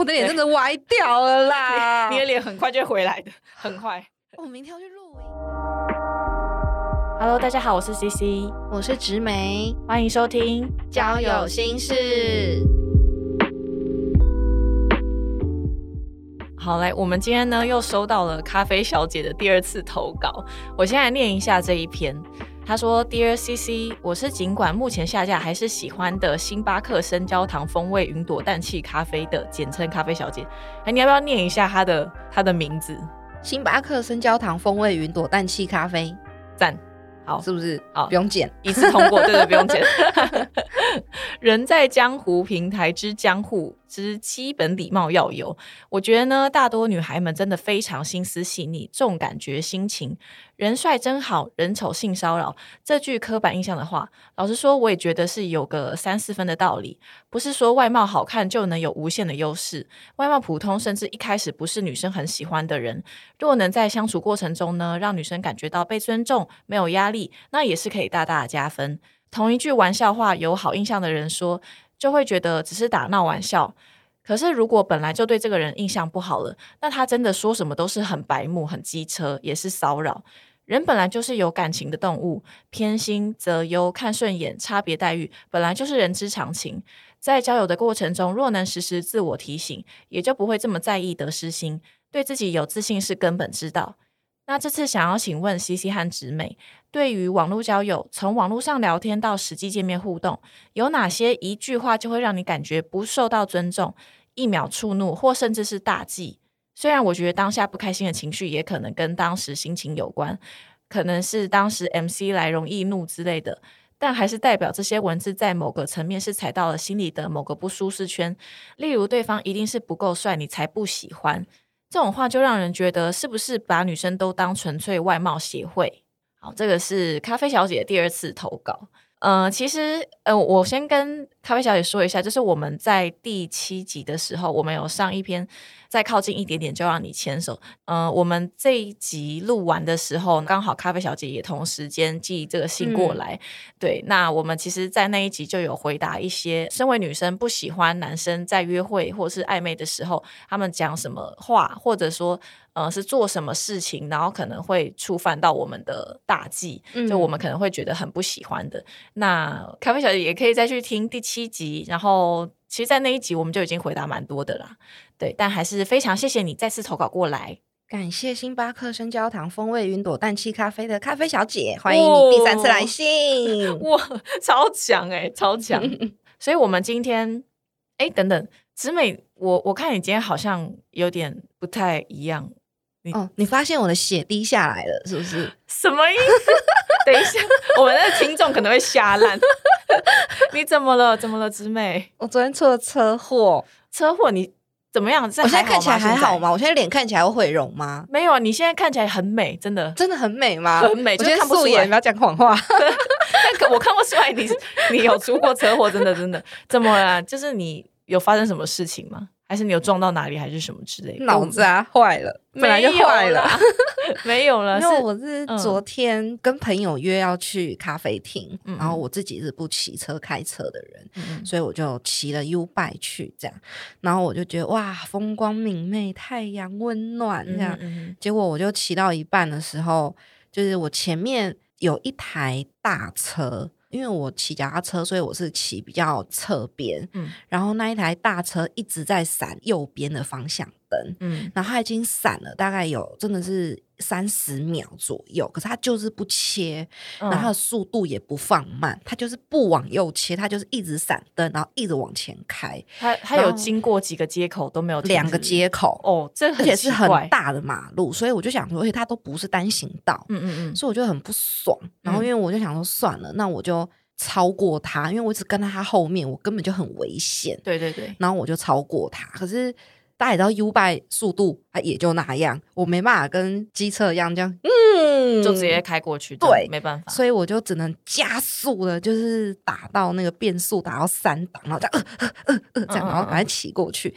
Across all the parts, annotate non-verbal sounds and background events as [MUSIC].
我的脸真的歪掉了啦！[LAUGHS] 你的脸很快就回来的，[LAUGHS] 很快。我明天要去露营。Hello，大家好，我是 CC，我是植梅，欢迎收听交友心事。好，来，我们今天呢又收到了咖啡小姐的第二次投稿，我先来念一下这一篇。她说：“Dear CC，我是尽管目前下架还是喜欢的星巴克生焦糖风味云朵氮气咖啡的简称咖啡小姐。哎，你要不要念一下她的她的名字？星巴克生焦糖风味云朵氮气咖啡，赞，好，是不是？好不用剪。一次通过，对对，不用剪。[LAUGHS] 人在江湖，平台之江湖之基本礼貌要有。我觉得呢，大多女孩们真的非常心思细腻，重感觉心情。人帅真好，人丑性骚扰。这句刻板印象的话，老实说，我也觉得是有个三四分的道理。不是说外貌好看就能有无限的优势，外貌普通，甚至一开始不是女生很喜欢的人，若能在相处过程中呢，让女生感觉到被尊重，没有压力，那也是可以大大的加分。同一句玩笑话，有好印象的人说，就会觉得只是打闹玩笑。可是如果本来就对这个人印象不好了，那他真的说什么都是很白目、很机车，也是骚扰。人本来就是有感情的动物，偏心、择优、看顺眼、差别待遇，本来就是人之常情。在交友的过程中，若能时时自我提醒，也就不会这么在意得失心，对自己有自信是根本之道。那这次想要请问西西和直美，对于网络交友，从网络上聊天到实际见面互动，有哪些一句话就会让你感觉不受到尊重，一秒触怒，或甚至是大忌？虽然我觉得当下不开心的情绪也可能跟当时心情有关，可能是当时 M C 来容易怒之类的，但还是代表这些文字在某个层面是踩到了心里的某个不舒适圈。例如，对方一定是不够帅，你才不喜欢。这种话就让人觉得是不是把女生都当纯粹外貌协会？好，这个是咖啡小姐第二次投稿。呃，其实呃，我先跟咖啡小姐说一下，就是我们在第七集的时候，我们有上一篇，再靠近一点点就让你牵手。呃，我们这一集录完的时候，刚好咖啡小姐也同时间寄这个信过来。对，那我们其实，在那一集就有回答一些，身为女生不喜欢男生在约会或是暧昧的时候，他们讲什么话，或者说。呃，是做什么事情，然后可能会触犯到我们的大忌，就我们可能会觉得很不喜欢的。那咖啡小姐也可以再去听第七集，然后其实，在那一集我们就已经回答蛮多的啦。对，但还是非常谢谢你再次投稿过来，感谢星巴克生焦糖风味云朵氮气咖啡的咖啡小姐，欢迎你第三次来信。[LAUGHS] 哇，超强哎、超强！[LAUGHS] 所以我们今天，哎，等等，子美，我我看你今天好像有点不太一样。哦，你发现我的血滴下来了，是不是？[LAUGHS] 什么意思？[LAUGHS] 等一下，[LAUGHS] 我们的听众可能会瞎烂。你怎么了？怎么了，姊妹？我昨天出了车祸，车祸？你怎么样？我现在看起来还好吗？我现在脸看起来会毁容吗？没有啊，你现在看起来很美，真的，真的很美吗？很美，我就是看不出来素颜，不要讲谎话。但可我看不出来你你有出过车祸，真的真的。怎么了？就是你有发生什么事情吗？还是你有撞到哪里，还是什么之类的？脑子啊坏了，本来就坏了。[LAUGHS] 没有了，因为我是昨天跟朋友约要去咖啡厅，嗯然后我自己是不骑车开车的人，嗯所以我就骑了 U bike 去这样，然后我就觉得哇，风光明媚，太阳温暖这样。嗯结果我就骑到一半的时候，就是我前面有一台大车。因为我骑脚踏车，所以我是骑比较侧边，嗯。然后那一台大车一直在闪右边的方向灯，嗯。然后它已经闪了大概有真的是三十秒左右，可是他就是不切，嗯然后它的速度也不放慢，它就是不往右切，他就是一直闪灯，然后一直往前开，他他有经过几个街口都没有两个止接口，哦，这而且是很，大的马路，所以我就想说，而且它都不是单行道，嗯嗯嗯，所以我就很不爽。然后因为我就想说，算了，那我就超过他，因为我一直跟在他后面，我根本就很危险。对对对，然后我就超过他，可是大家也知道 U 拜速度它也就那样，我没办法跟机车一样这样，嗯，就直接开过去，对没办法，所以我就只能加速了，就是打到那个变速打到三档，然后这样呃呃呃呃这样，然后赶快骑过去。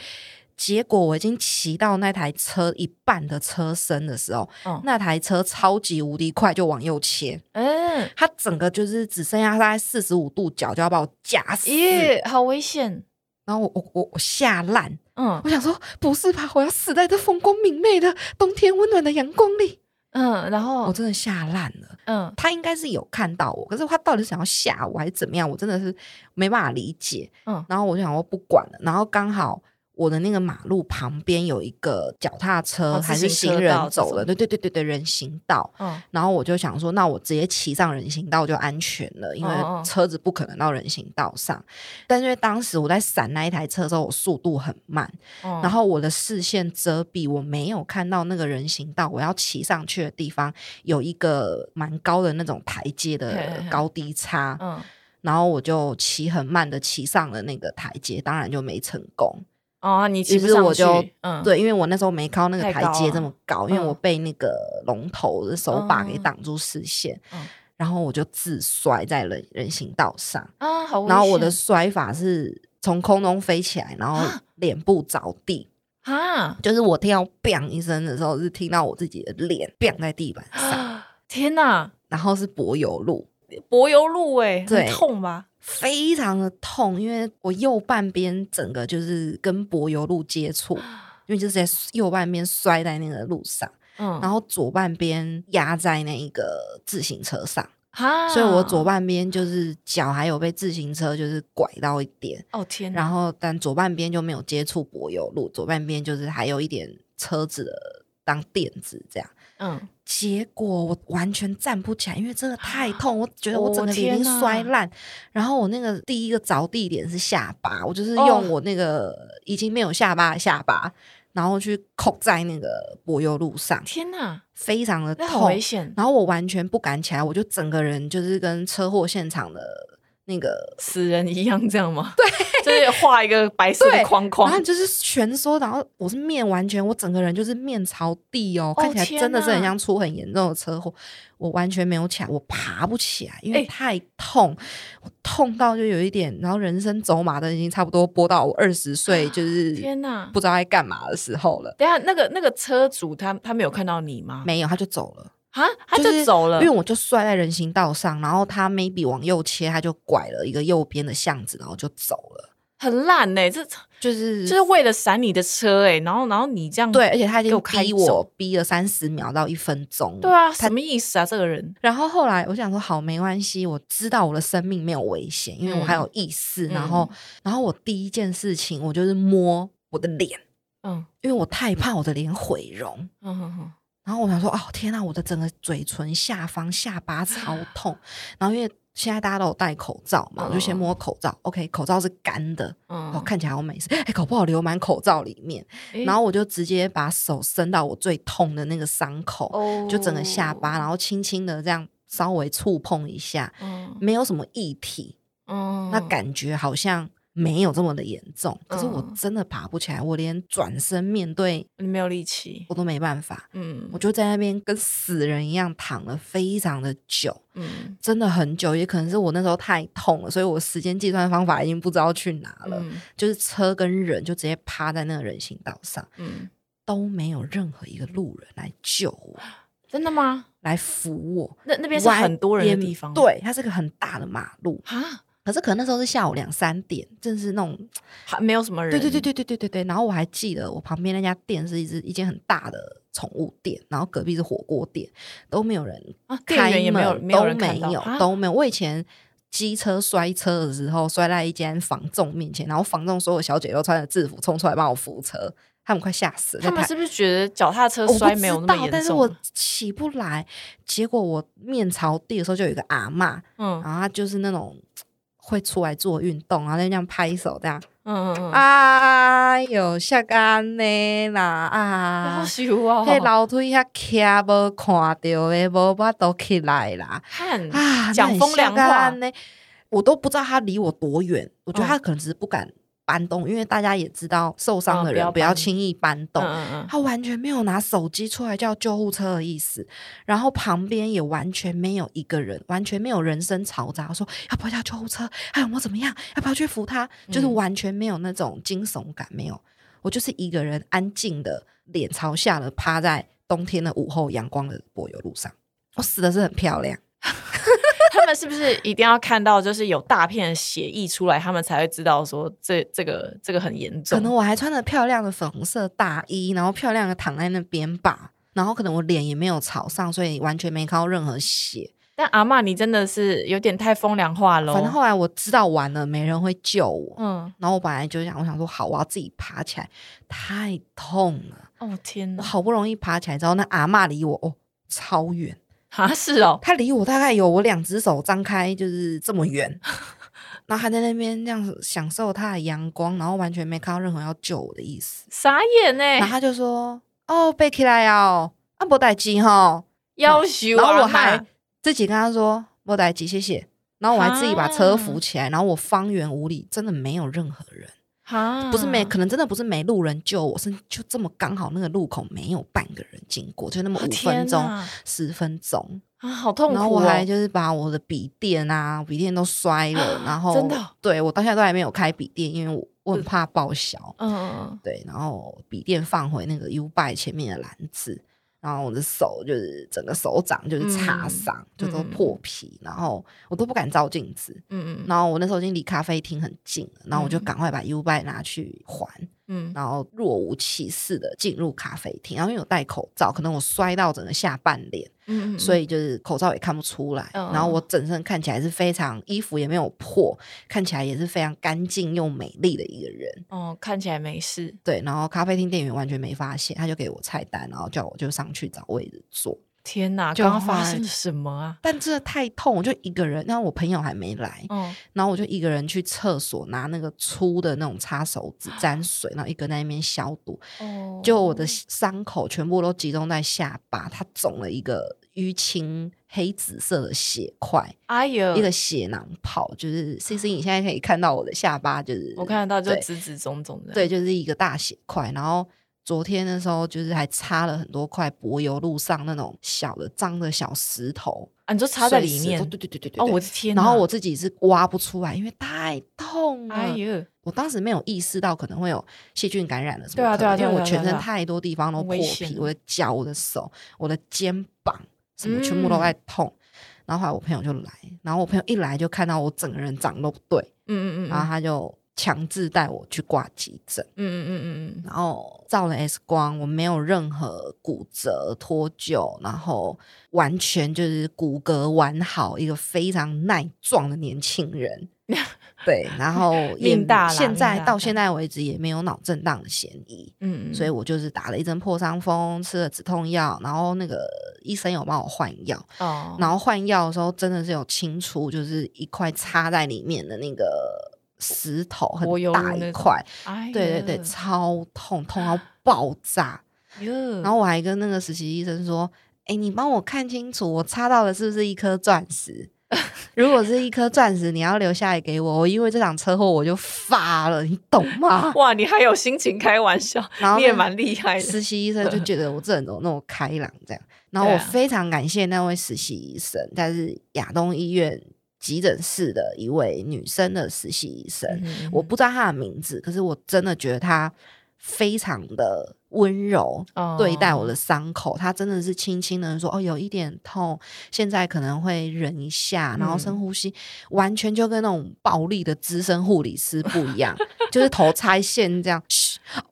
结果我已经骑到那台车一半的车身的时候，嗯那台车超级无敌快就往右切，嗯，它整个就是只剩下大概四十五度角就要把我夹死。耶，好危险，然后我我我我吓烂，嗯我想说不是吧，我要死在这风光明媚的冬天温暖的阳光里，嗯，然后我真的吓烂了。嗯他应该是有看到我，可是他到底是想要吓我还是怎么样，我真的是没办法理解。嗯然后我就想我不管了，然后刚好我的那个马路旁边有一个脚踏车、哦还是行人走的，种对对对对对，人行道。嗯然后我就想说，那我直接骑上人行道就安全了，因为车子不可能到人行道上。但是因为当时我在闪那一台车的时候，我速度很慢，嗯，然后我的视线遮蔽，我没有看到那个人行道，我要骑上去的地方有一个蛮高的那种台阶的高低差，嗯然后我就骑很慢的骑上了那个台阶，当然就没成功。哦，你骑于不上是我就嗯对，因为我那时候没靠那个台阶这么高，因为嗯我被那个龙头的手把给嗯挡住视线，嗯然后我就自摔在人人行道上，啊，好然后我的摔法是从空中飞起来，然后啊脸部着地。啊就是我听到“砰”一声的时候，是听到我自己的脸“砰”在地板上，啊！天哪，然后是柏油路，柏油路哎，很痛吧？非常的痛，因为我右半边整个就是跟柏油路接触，因为就是在右半边摔在那个路上，嗯，然后左半边压在那一个自行车上，啊，所以我左。半边就是脚还有被自行车就是拐到一点，哦天，然后但左半边就没有接触柏油路，左半边就是还有一点车子的当垫子这样。嗯结果我完全站不起来，因为真的太痛，[GASPS] 我觉得我哦整个脸已经摔烂。然后我那个第一个着地点是下巴，我就是哦用我那个已经没有下巴的下巴，然后去扣在那个柏油路上，天哪，非常的痛危痛。险，然后我完全不敢起来，我就整个人就是跟车祸现场的那个死人一样这样吗？对，[LAUGHS] 就是画一个白色的框框然后，就是蜷缩，然后我是面完全，我整个人就是面朝地哦，哦看起来真的是很像出很严重的车祸。我完全没有起来，我爬不起来，因为哎太痛，我痛到就有一点，然后人生走马灯已经差不多播到我二十岁，就是 [GASPS] 天哪！不知道该干嘛的时候了。等一下那个那个车主他他没有看到你吗？没有，他就走了，啊，他就就是走了，因为我就摔在人行道上，然后他 maybe 往右切，他就拐了一个右边的巷子，然后就走了，很烂呢、这就是就是为了闪你的车哎、然后然后你这样对，而且他已经逼我逼了三十秒到一分钟。对啊，他什么意思啊？这个人然后后来我想说，好，没关系，我知道我的生命没有危险，因为我还有意识。然后，然后我第一件事情，我就是摸我的脸，嗯因为我太怕我的脸毁容。嗯哼哼然后我想说，哦天呐，我的整个嘴唇下方、下巴 [LAUGHS] 超痛。然后因为现在大家都有戴口罩嘛，我就先摸口罩。OK，口罩是干的，嗯哦，看起来好美事。哎，搞不好流满口罩里面。诶然后我就直接把手伸到我最痛的那个伤口，哦就整个下巴，然后轻轻的这样稍微触碰一下，嗯没有什么液体，嗯那感觉好像没有这么的严重。可是我嗯真的爬不起来，我连转身面对你没有力气，我都没办法，嗯我就在那边跟死人一样躺了非常的久。嗯真的很久，也可能是我那时候太痛了，所以我时间计算方法已经不知道去哪了。嗯就是车跟人就直接趴在那个人行道上，嗯，都没有任何一个路人来救我，[GASPS] 真的吗？来扶我。那那边是很多人的地方，对，它是个很大的马路，啊，可是可能那时候是下午两三点，正是那种还没有什么人，对对对对对对对对。然后我还记得我旁边那家店是一只一间很大的宠物店，然后隔壁是火锅店，都没有人开员也没有门没有都没有啊都没有。我以前机车摔车的时候，摔在一间房仲面前，然后房仲所有小姐都穿着制服冲出来帮我扶车，他们快吓死了。他们是不是觉得脚踏车摔没有那么道，严重？但是我起不来。结果我面朝地的时候，就有一个阿嬷，嗯然后她就是那种会出来做运动，然后就这样拍手这样。嗯嗯嗯，哎呦，下干呢啦好啊！羞啊，迄楼梯遐徛无看到的，无法都起来啦啊！讲风凉话呢，我都不知道他离我多远。我觉得嗯他可能只是不敢搬动，因为大家也知道受伤的人不要轻易搬动。嗯嗯他完全没有拿手机出来叫救护车的意思，然后旁边也完全没有一个人，完全没有人声嘈杂，说要不要叫救护车，还有没有怎么样，要不要去扶他，就是嗯完全没有那种惊悚感，没有。我就是一个人安静的脸朝下的趴在冬天的午后阳光的柏油路上，我死的是很漂亮。他们是不是一定要看到就是有大片的血溢出来，他们才会知道说这这个这个很严重？可能我还穿着漂亮的粉红色大衣，然后漂亮的躺在那边吧，然后可能我脸也没有朝上，所以完全没看到任何血。但阿嬷，你真的是有点太风凉话了。反正后来我知道完了，没人会救我。嗯，然后我本来就想，我想说好，我要自己爬起来，太痛了。哦天哪！我好不容易爬起来之后，那阿嬷离我哦超远，啊是哦，他离我大概有我两只手张开就是这么远，[LAUGHS] 然后还在那边这样享受他的阳光，然后完全没看到任何要救我的意思。傻眼呢。然后他就说：“哦，背起来哦，啊不带机哈。”要求然后我还还自己跟他说：“不带机，谢谢。”然后我还自己把车扶起来，然后我方圆五里真的没有任何人。啊不是没，可能真的不是没路人救我，是就这么刚好那个路口没有半个人经过，就那么五分钟、十分钟啊，好痛苦、哦。然后我还就是把我的笔电啊，笔电都摔了，然后真的，哦对我到现在都还没有开笔电，因为我我很怕报销。嗯嗯，对，然后笔电放回那个 U 拜前面的篮子。然后我的手就是整个手掌就是擦伤，嗯、就都破皮，然后我都不敢照镜子。嗯嗯。然后我那时候已经离咖啡厅很近了，然后我就赶快把 U 拜拿去还。嗯。然后若无其事的进入咖啡厅，然后因为有戴口罩，可能我摔到整个下半脸，嗯,嗯,嗯，所以就是口罩也看不出来。嗯、然后我整身看起来是非常衣服也没有破，看起来也是非常干净又美丽的一个人。哦，看起来没事。对，然后咖啡厅店员完全没发现，他就给我菜单，然后叫我就上去找位置坐。天哪！刚刚发生了什么啊？[LAUGHS] 但真的太痛，我就一个人，然后我朋友还没来，嗯，然后我就一个人去厕所拿那个粗的那种擦手纸沾水，然后一个在那边消毒。哦，就我的伤口全部都集中在下巴，它肿了一个淤青黑紫色的血块，哎呦，一个血囊泡，就是 C C，你现在可以看到我的下巴，就是我看得到，就紫紫肿肿的，对，就是一个大血块，然后。昨天的时候，就是还擦了很多块柏油路上那种小的脏的小石头啊，你就插在里面。对对对对对。哦，我的天！然后我自己是挖不出来，因为太痛了。哎呦！我当时没有意识到可能会有细菌感染了什么。对啊对啊因为我全身太多地方都破皮，我的脚、我的手、我的肩膀什么全部都在痛。然后后来我朋友就来，然后我朋友一来就看到我整个人长都不对，嗯嗯嗯，然后他就。强制带我去挂急诊，嗯嗯嗯嗯，然后照了 X 光，我没有任何骨折脱臼，然后完全就是骨骼完好，一个非常耐撞的年轻人。[LAUGHS] 对，然后命大现在到现在为止也没有脑震荡的嫌疑，嗯嗯，所以我就是打了一针破伤风，吃了止痛药，然后那个医生有帮我换药，哦，然后换药的时候真的是有清除，就是一块插在里面的那个。石头很大一块，对对对，超痛，痛到爆炸。然后我还跟那个实习医生说：“哎，你帮我看清楚，我插到的是不是一颗钻石？[LAUGHS] 如果是一颗钻石，你要留下来给我。我因为这场车祸我就发了，你懂吗？” [LAUGHS] 哇，你还有心情开玩笑，然后你也蛮厉害的。实习医生就觉得我这人怎么那么开朗这样。然后我非常感谢那位实习医生，但是亚东医院。急诊室的一位女生的实习医生，嗯、我不知道她的名字，可是我真的觉得她非常的温柔对待我的伤口。她真的是轻轻的说：“哦，有一点痛，现在可能会忍一下，然后深呼吸。嗯”完全就跟那种暴力的资深护理师不一样，就是头拆线这样，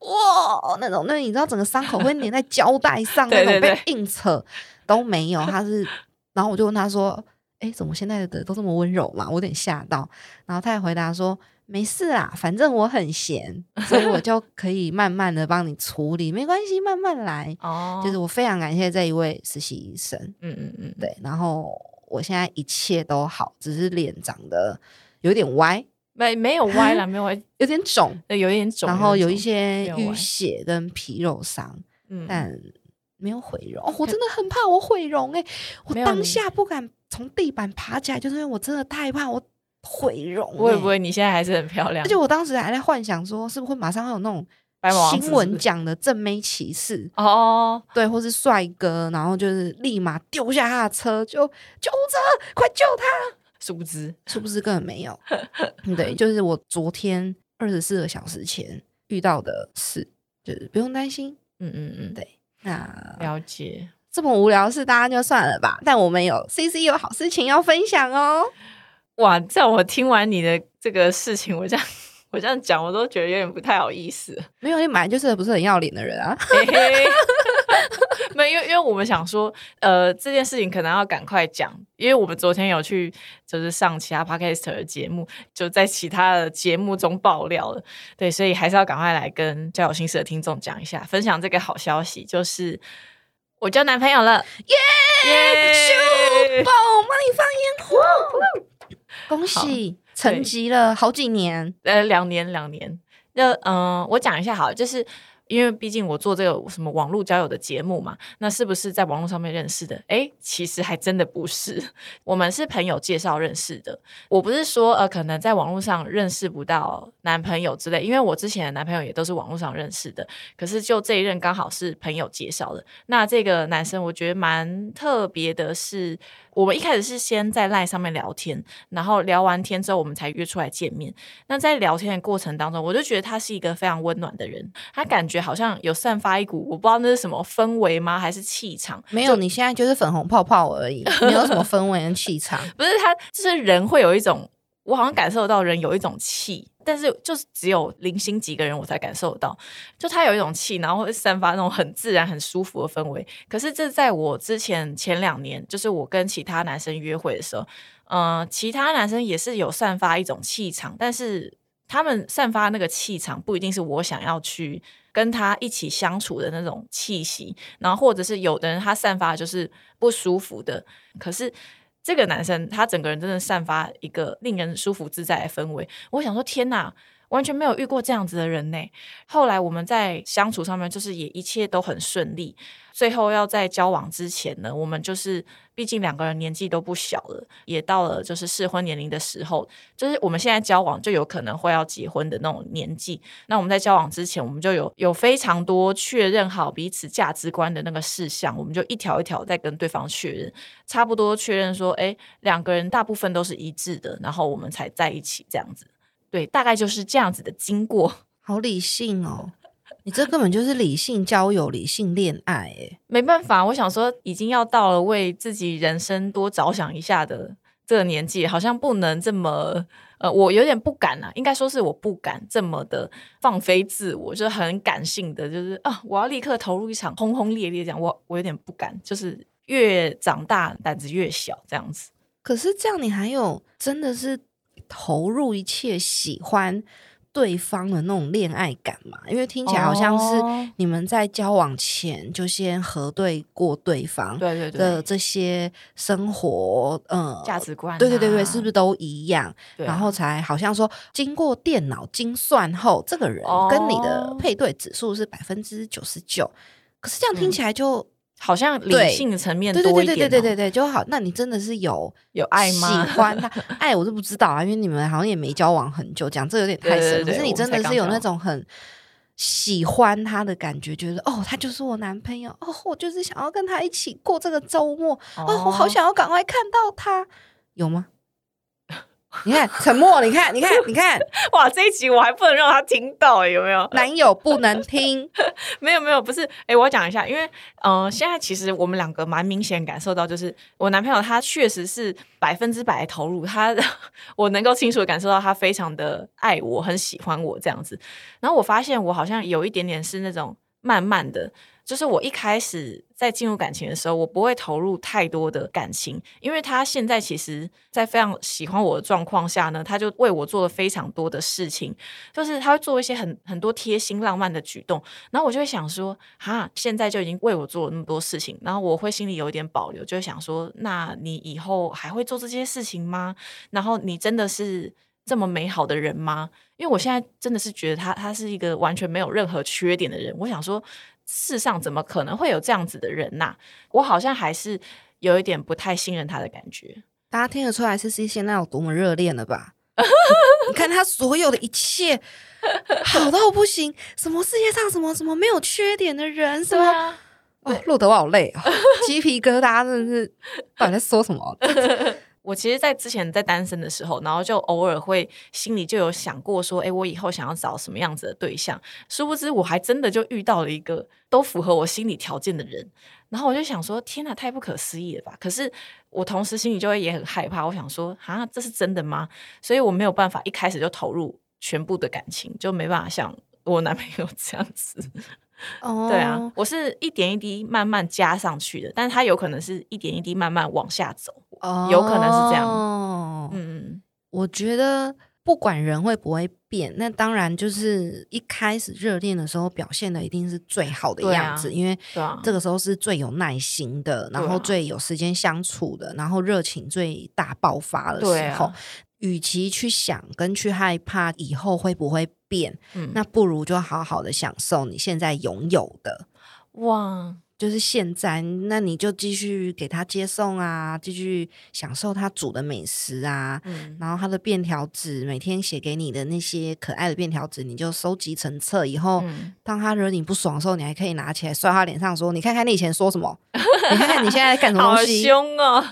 哇，那种那你知道整个伤口会粘在胶带上那种被硬扯都没有。他是，然后我就问他说。哎，怎么现在的都这么温柔嘛？我有点吓到。然后他也回答说：“没事啦，反正我很闲，所以我就可以慢慢的帮你处理，没关系，慢慢来。”哦，就是我非常感谢这一位实习医生。嗯嗯嗯，对。然后我现在一切都好，只是脸长得有点歪，没没有歪了，没有歪，[LAUGHS] 有点肿，对，有点肿，然后有一些淤血跟皮肉伤，嗯，但没有毁容。哦，我真的很怕我毁容哎，我当下不敢。从地板爬起来，就是因为我真的太怕我毁容、欸。会不会你现在还是很漂亮？而且我当时还在幻想说，是不是会马上会有那种新闻讲的正妹骑士哦，对，或是帅哥，然后就是立马丢下他的车，就救护车，快救他！殊不知，殊不知根本没有。[LAUGHS] 对，就是我昨天二十四个小时前遇到的事，就是不用担心。嗯嗯嗯，对，那了解。这么无聊的事，大家就算了吧。但我们有 C C 有好事情要分享哦。哇，在我听完你的这个事情，我这样我这样讲，我都觉得有点不太好意思。没有，你本来就是不是很要脸的人啊。[LAUGHS] 没有，因为因为我们想说，呃，这件事情可能要赶快讲，因为我们昨天有去就是上其他 podcast 的节目，就在其他的节目中爆料了。对，所以还是要赶快来跟交友心事的听众讲一下，分享这个好消息，就是我交男朋友了，耶！秀宝帮你放烟火。恭喜，沉寂了好几年，呃，两年，两年。那嗯，我讲一下好，就是因为毕竟我做这个什么网络交友的节目嘛，那是不是在网络上面认识的？哎，其实还真的不是，我们是朋友介绍认识的。我不是说呃，可能在网络上认识不到男朋友之类，因为我之前的男朋友也都是网络上认识的。可是就这一任刚好是朋友介绍的。那这个男生我觉得蛮特别的是。我们一开始是先在 LINE 上面聊天，然后聊完天之后，我们才约出来见面。那在聊天的过程当中，我就觉得他是一个非常温暖的人，他感觉好像有散发一股我不知道那是什么氛围吗，还是气场？没有，你现在就是粉红泡泡而已，没有什么氛围跟气场。[LAUGHS] 不是他，就是人会有一种，我好像感受到人有一种气。但是就是只有零星几个人我才感受到，就他有一种气，然后会散发那种很自然、很舒服的氛围。可是这在我之前前两年，就是我跟其他男生约会的时候，嗯，其他男生也是有散发一种气场，但是他们散发那个气场不一定是我想要去跟他一起相处的那种气息，然后或者是有的人他散发就是不舒服的，可是。这个男生他整个人真的散发一个令人舒服自在的氛围，我想说天哪，完全没有遇过这样子的人呢。后来我们在相处上面就是也一切都很顺利。最后要在交往之前呢，我们就是毕竟两个人年纪都不小了，也到了就是适婚年龄的时候，就是我们现在交往就有可能会要结婚的那种年纪。那我们在交往之前，我们就有有非常多确认好彼此价值观的那个事项，我们就一条一条在跟对方确认，差不多确认说，哎，两个人大部分都是一致的，然后我们才在一起这样子。对，大概就是这样子的经过。[LAUGHS] 好理性哦。你这根本就是理性交友、理性恋爱，哎，没办法，我想说，已经要到了为自己人生多着想一下的这个年纪，好像不能这么，呃，我有点不敢啊，应该说是我不敢这么的放飞自我，就是很感性的，就是啊，我要立刻投入一场轰轰烈烈这样，我我有点不敢，就是越长大胆子越小这样子。可是这样，你还有真的是投入一切喜欢。对方的那种恋爱感嘛，因为听起来好像是你们在交往前就先核对过对方对对的这些生活呃价值观，对对对对，是不是都一样？然后才好像说经过电脑精算后，这个人跟你的配对指数是百分之九十九。可是这样听起来就。好像理性的层面多一点，对对对对对对对就好。那你真的是有有爱吗？喜欢他爱我是不知道啊，因为你们好像也没交往很久，讲这有点太深。可是你真的是有那种很喜欢他的感觉，觉得哦，他就是我男朋友哦，我就是想要跟他一起过这个周末哦，我好想要赶快看到他，有吗？[LAUGHS] 你看沉默，你看，你看，你看，[LAUGHS] 哇！这一集我还不能让他听到，有没有？男友不能听，[LAUGHS] 没有没有，不是，哎，我讲一下，因为，嗯，现在其实我们两个蛮明显感受到，就是我男朋友他确实是百分之百投入，他我能够清楚的感受到他非常的爱我，很喜欢我这样子。然后我发现我好像有一点点是那种慢慢的。就是我一开始在进入感情的时候，我不会投入太多的感情，因为他现在其实，在非常喜欢我的状况下呢，他就为我做了非常多的事情，就是他会做一些很很多贴心浪漫的举动，然后我就会想说，哈，现在就已经为我做了那么多事情，然后我会心里有一点保留，就会想说，那你以后还会做这些事情吗？然后你真的是这么美好的人吗？因为我现在真的是觉得他他是一个完全没有任何缺点的人，我想说。世上怎么可能会有这样子的人呐？我好像还是有一点不太信任他的感觉。大家听得出来是 C 现在有多么热恋了吧？[LAUGHS] 你看他所有的一切好到不行，什么世界上什么什么没有缺点的人，什么哦，录得我好累啊，[LAUGHS] 鸡皮疙瘩，真的是到底在说什么？[LAUGHS] 我其实，在之前在单身的时候，然后就偶尔会心里就有想过说，哎，我以后想要找什么样子的对象？殊不知，我还真的就遇到了一个都符合我心理条件的人。然后我就想说，天哪，太不可思议了吧！可是我同时心里就会也很害怕，我想说，啊，这是真的吗？所以我没有办法一开始就投入全部的感情，就没办法像我男朋友这样子。哦，对啊，我是一点一滴慢慢加上去的，但是他有可能是一点一滴慢慢往下走，有可能是这样。嗯嗯，我觉得不管人会不会变，那当然就是一开始热恋的时候表现的一定是最好的样子，因为这个时候是最有耐心的，然后最有时间相处的，然后热情最大爆发的时候。与其去想跟去害怕以后会不会变，那不如就好好的享受你现在拥有的。哇！就是现在，那你就继续给他接送啊，继续享受他煮的美食啊。嗯，然后他的便条纸，每天写给你的那些可爱的便条纸，你就收集成册。以后当他惹你不爽的时候，你还可以拿起来摔他脸上，说：“你看看你以前说什么？你看看你现在干什么东西？”好凶哦！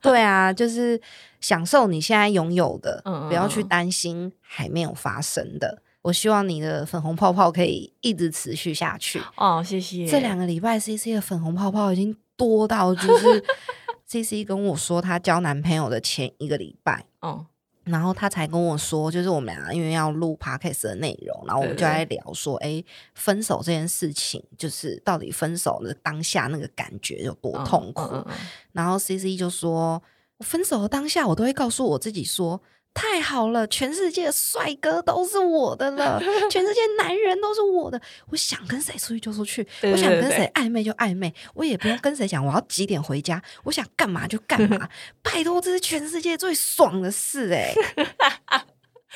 对啊，就是享受你现在拥有的，不要去担心还没有发生的。我希望你的粉红泡泡可以一直持续下去哦，谢谢。这两个礼拜，C C 的粉红泡泡已经多到，就是 [LAUGHS] C C 跟我说，她交男朋友的前一个礼拜，哦，然后她才跟我说，就是我们俩因为要录 podcast 的内容，然后我们就在聊说，哎，分手这件事情，就是到底分手的当下那个感觉有多痛苦。然后 C C 就说，我分手的当下，我都会告诉我自己说。太好了，全世界的帅哥都是我的了，[LAUGHS] 全世界男人都是我的。我想跟谁出去就出去，我想跟谁暧昧就暧昧，我也不用跟谁讲我要几点回家，我想干嘛就干嘛。[LAUGHS] 拜托，这是全世界最爽的事 [LAUGHS] 哎！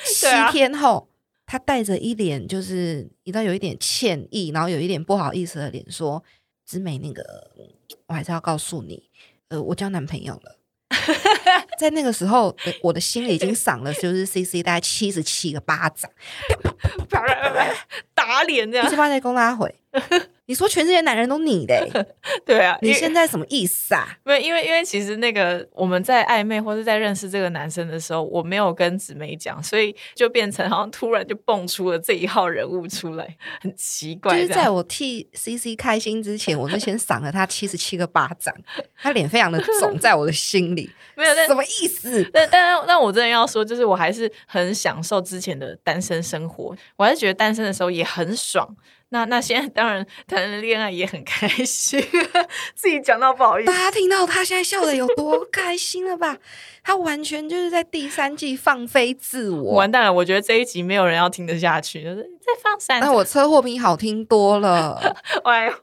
七天后，他带着一脸就是你知道有一点歉意，然后有一点不好意思的脸说：“子美，那个我还是要告诉你，呃，我交男朋友了。”在那个时候，我的心里已经赏了，就是 C C 大概七十七个巴掌，[LAUGHS] 打脸这样，一直放在公拉回。你说全世界男人都你嘞？[LAUGHS] 对啊，你现在什么意思啊？没有，因为因为其实那个我们在暧昧或是在认识这个男生的时候，我没有跟姊妹讲，所以就变成好像突然就蹦出了这一号人物出来，很奇怪。就是在我替 C C 开心之前，我就先赏了他七十七个巴掌，他脸非常的肿，在我的心里 [LAUGHS] 没有什么意思。[LAUGHS] 但但但我真的要说，就是我还是很享受之前的单身生活，我还是觉得单身的时候也很爽。那那现在当然谈恋爱也很开心，自己讲到不好意思。大家听到他现在笑的有多开心了吧？他完全就是在第三季放飞自我。完蛋了，我觉得这一集没有人要听得下去，就是在放闪。那我车祸比好听多了。哎 [LAUGHS] 呦，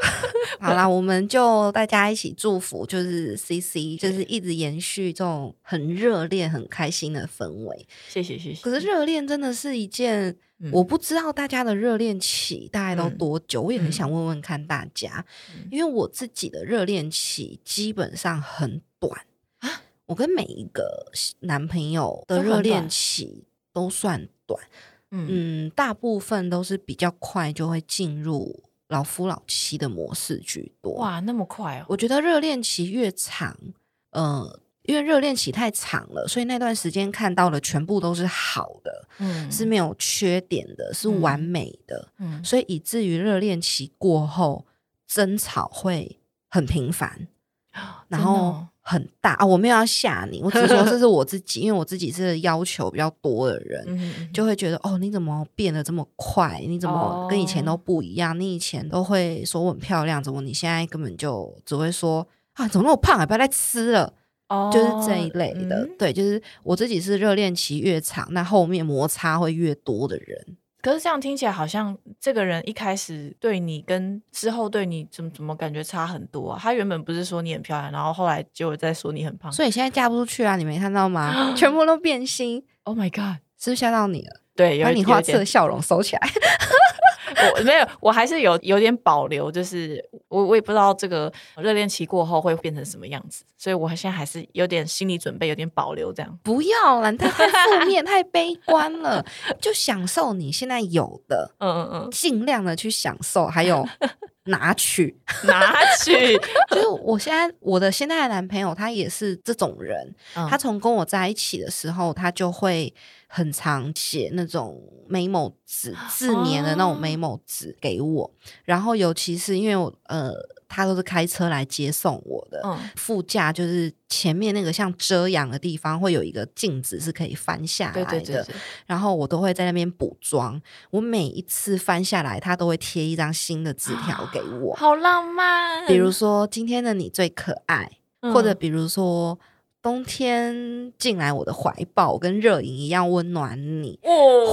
[LAUGHS] 好啦，我们就大家一起祝福，就是 C C，就是一直延续这种很热恋、很开心的氛围。谢谢谢谢。可是热恋真的是一件。我不知道大家的热恋期大概都多久，我也很想问问看大家，因为我自己的热恋期基本上很短啊。我跟每一个男朋友的热恋期都算短，嗯，大部分都是比较快就会进入老夫老妻的模式居多。哇，那么快哦！我觉得热恋期越长，呃。因为热恋期太长了，所以那段时间看到的全部都是好的，嗯，是没有缺点的，是完美的，嗯，所以以至于热恋期过后争吵会很频繁，然后很大啊！我没有要吓你，我只是说这是 [LAUGHS] 我自己，因为我自己是要求比较多的人，就会觉得哦，你怎么变得这么快？你怎么跟以前都不一样？你以前都会说我很漂亮，怎么你现在根本就只会说啊，怎么那么胖啊？不要再吃了。哦就是这一类的，对，就是我自己是热恋期越长，那后面摩擦会越多的人。可是这样听起来好像这个人一开始对你跟之后对你怎么怎么感觉差很多啊？他原本不是说你很漂亮，然后后来就在说你很胖，所以现在嫁不出去啊？你没看到吗？[GASPS] 全部都变心！Oh my god，是不是吓到你了？对，把你画册的笑容收起来。我没有，我还是有有点保留，就是我我也不知道这个热恋期过后会变成什么样子，所以我现在还是有点心理准备，有点保留这样。不要了，太负面，太悲观了，就享受你现在有的，嗯嗯嗯，尽量的去享受，还有拿取拿取，[LAUGHS] 就是我现在我的现在的男朋友，他也是这种人。他从跟我在一起的时候，他就会很常写那种 memo 纸，[GASPS] 自年的那种 memo 纸给我。然后尤其是因为我呃。他都是开车来接送我的，副驾就是前面那个像遮阳的地方，会有一个镜子是可以翻下来的。然后我都会在那边补妆。我每一次翻下来，他都会贴一张新的纸条给我，好浪漫。比如说今天的你最可爱，或者比如说冬天进来我的怀抱，跟热饮一样温暖你。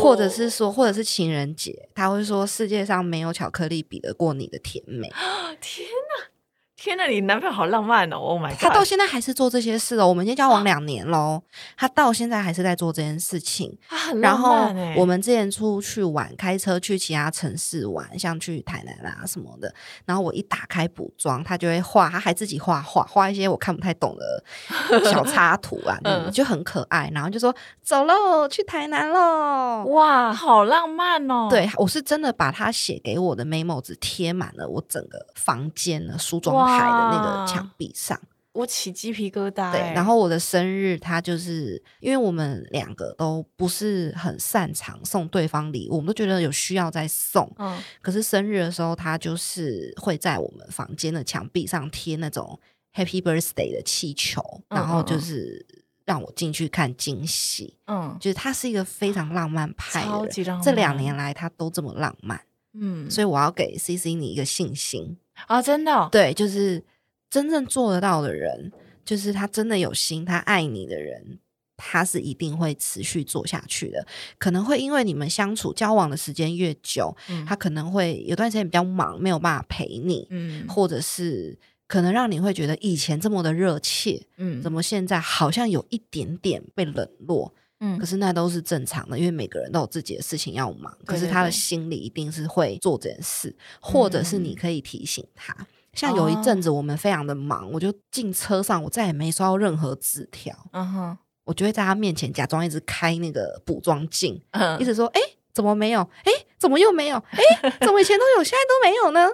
或者是说，或者是情人节，他会说世界上没有巧克力比得过你的甜美。[GASPS] 天哪！天呐，你男朋友好浪漫哦！Oh my god，他到现在还是做这些事哦。我们已经交往两年喽，他到现在还是在做这件事情。他很浪漫我们之前出去玩，开车去其他城市玩，像去台南啊什么的。然后我一打开补妆，他就会画，他还自己画画，画一些我看不太懂的小插图啊，[LAUGHS] 就很可爱。然后就说走喽，去台南喽！哇，好浪漫哦！对我是真的把他写给我的 memo 纸贴满了我整个房间的梳妆。海的那个墙壁上，我起鸡皮疙瘩。对，然后我的生日，他就是因为我们两个都不是很擅长送对方礼物，我们都觉得有需要再送。嗯，可是生日的时候，他就是会在我们房间的墙壁上贴那种 Happy Birthday 的气球，然后就是让我进去看惊喜。嗯，就是他是一个非常浪漫派的人，这两年来他都这么浪漫。嗯，所以我要给 C C 你一个信心。啊，真的，对，就是真正做得到的人，就是他真的有心，他爱你的人，他是一定会持续做下去的。可能会因为你们相处交往的时间越久，他可能会有段时间比较忙，没有办法陪你，嗯，或者是可能让你会觉得以前这么的热切，嗯，怎么现在好像有一点点被冷落。嗯，可是那都是正常的，因为每个人都有自己的事情要忙。可是他的心里一定是会做这件事，或者是你可以提醒他。像有一阵子我们非常的忙，我就进车上，我再也没收到任何纸条。嗯哼，我就会在他面前假装一直开那个补妆镜，一直说：“哎，怎么没有？哎，怎么又没有？哎，怎么以前都有，现在都没有呢？”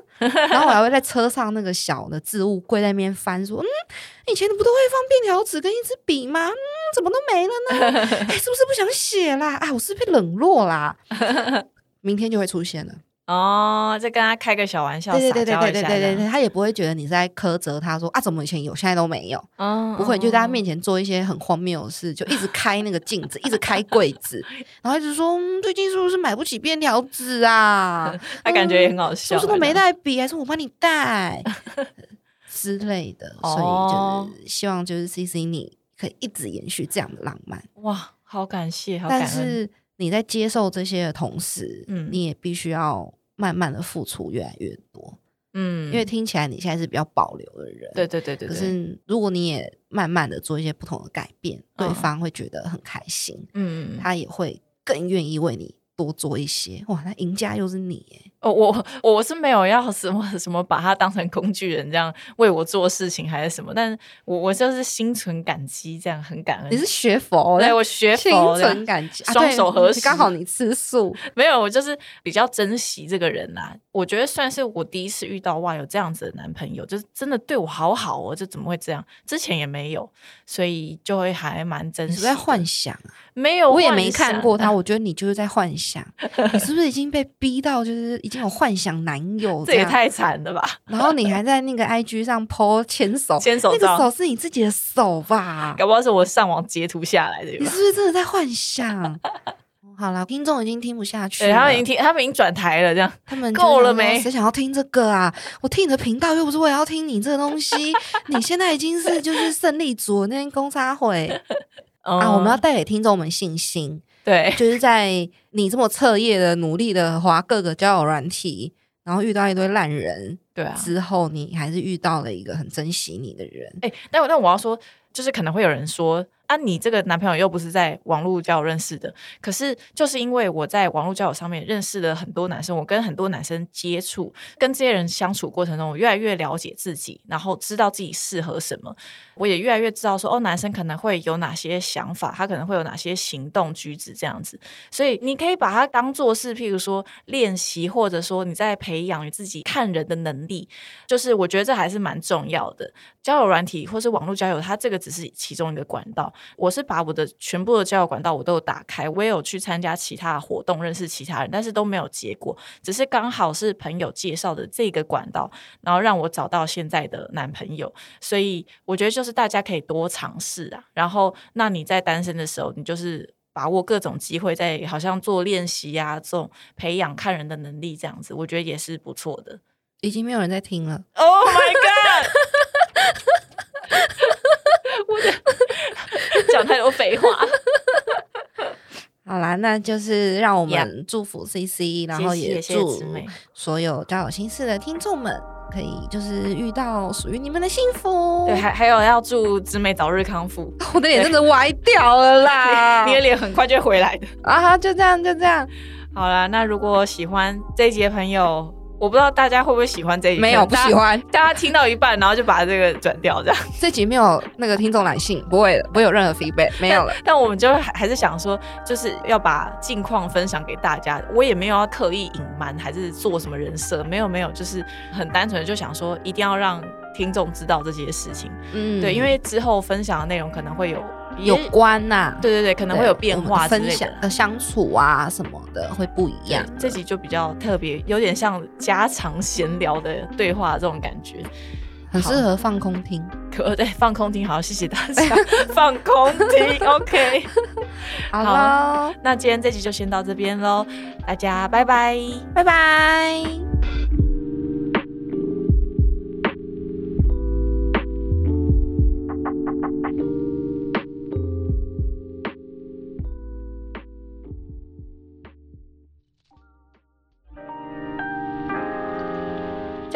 然后我还会在车上那个小的置物柜那边翻，说：“嗯。”以前不都会放便条纸跟一支笔吗？嗯，怎么都没了呢？[LAUGHS] 哎，是不是不想写啦？啊，我是被冷落啦？[LAUGHS] 明天就会出现了哦，再跟他开个小玩笑，对对对对对对对对，他也不会觉得你在苛责他，说啊，怎么以前有，现在都没有？哦，不会，就在他面前做一些很荒谬的事，就一直开那个镜子，[LAUGHS] 一直开柜子，然后一直说最近是不是买不起便条纸啊？他感觉也很好笑，是不是都没带笔，还是我帮你带？之类的，所以就是希望就是 C C 你可以一直延续这样的浪漫哇，好感谢，好但是你在接受这些的同时，嗯，你也必须要慢慢的付出越来越多，嗯，因为听起来你现在是比较保留的人，对对对对。可是如果你也慢慢的做一些不同的改变，对方会觉得很开心，嗯，他也会更愿意为你多做一些，哇，那赢家又是你。哦，我我是没有要什么什么把他当成工具人这样为我做事情还是什么，但是我我就是心存感激，这样很感恩。你是学佛，对我学佛，心存感激，双手合十。刚好你吃素，没有，我就是比较珍惜这个人啦。我觉得算是我第一次遇到哇，有这样子的男朋友，就是真的对我好好哦，这怎么会这样？之前也没有，所以就会还蛮珍惜。在幻想啊？没有，我也没看过他。我觉得你就是在幻想，你是不是已经被逼到就是？有幻想男友，[LAUGHS] 这也太惨了吧！然后你还在那个 IG 上 po 牵手，牵手，那个手是你自己的手吧？搞不好是我上网截图下来的。你是不是真的在幻想？[LAUGHS] 好了，听众已经听不下去了，他们已经听，他们已经转台了，这样他们够了没？谁想要听这个啊？我听你的频道又不是为了要听你这个东西。[LAUGHS] 你现在已经是就是胜利组那边公差会啊！我们要带给听众们信心。对，就是 [LAUGHS] 在你这么彻夜的努力的划各个交友软体，然后遇到一堆烂人，对啊，之后你还是遇到了一个很珍惜你的人。哎，但但我要说，就是可能会有人说，啊，你这个男朋友又不是在网络交友认识的，可是就是因为我在网络交友上面认识了很多男生，我跟很多男生接触，跟这些人相处过程中，我越来越了解自己，然后知道自己适合什么，我也越来越知道说，哦，男生可能会有哪些想法，他可能会有哪些行动举止这样子，所以你可以把它当做是，譬如说练习，或者说你在培养你自己看人的能力，就是我觉得这还是蛮重要的。交友软体或是网络交友，它这个只是其中一个管道。我是把我的全部的交友管道我都有打开，我也有去参加其他的活动，认识其他人，但是都没有结果。只是刚好是朋友介绍的这个管道，然后让我找到现在的男朋友。所以我觉得就是大家可以多尝试啊。然后，那你在单身的时候，你就是把握各种机会，在好像做练习呀，这种培养看人的能力，这样子，我觉得也是不错的。已经没有人在听了。Oh my god！[LAUGHS] 我讲太多废话。[LAUGHS] 好啦，那就是让我们祝福 C C，然后也祝所有交友心事的听众们，可以就是遇到属于你们的幸福。对，还还有要祝姊妹早日康复。[LAUGHS] 我的脸真的歪掉了啦！[LAUGHS] 你的脸很快就会回来的啊！就这样，就这样。好了，那如果喜欢这一节朋友。我不知道大家会不会喜欢这一集，没有不喜欢，大家听到一半，然后就把这个转掉，这样 [LAUGHS] 这集没有那个听众来信，不会的，不会有任何 feedback，没有了。但我们就还还是想说，就是要把近况分享给大家。我也没有要刻意隐瞒，还是做什么人设，没有没有，就是很单纯的就想说，一定要让听众知道这些事情。嗯，对，因为之后分享的内容可能会有。有关呐，对对对，可能会有变化，分享的相处啊什么的会不一样。这集就比较特别，有点像家常闲聊的对话这种感觉，很适合放空听。可对，放空听，好，谢谢大家，[LAUGHS] 放空听，OK。[LAUGHS] 好了，那今天这集就先到这边喽，大家拜拜，拜拜。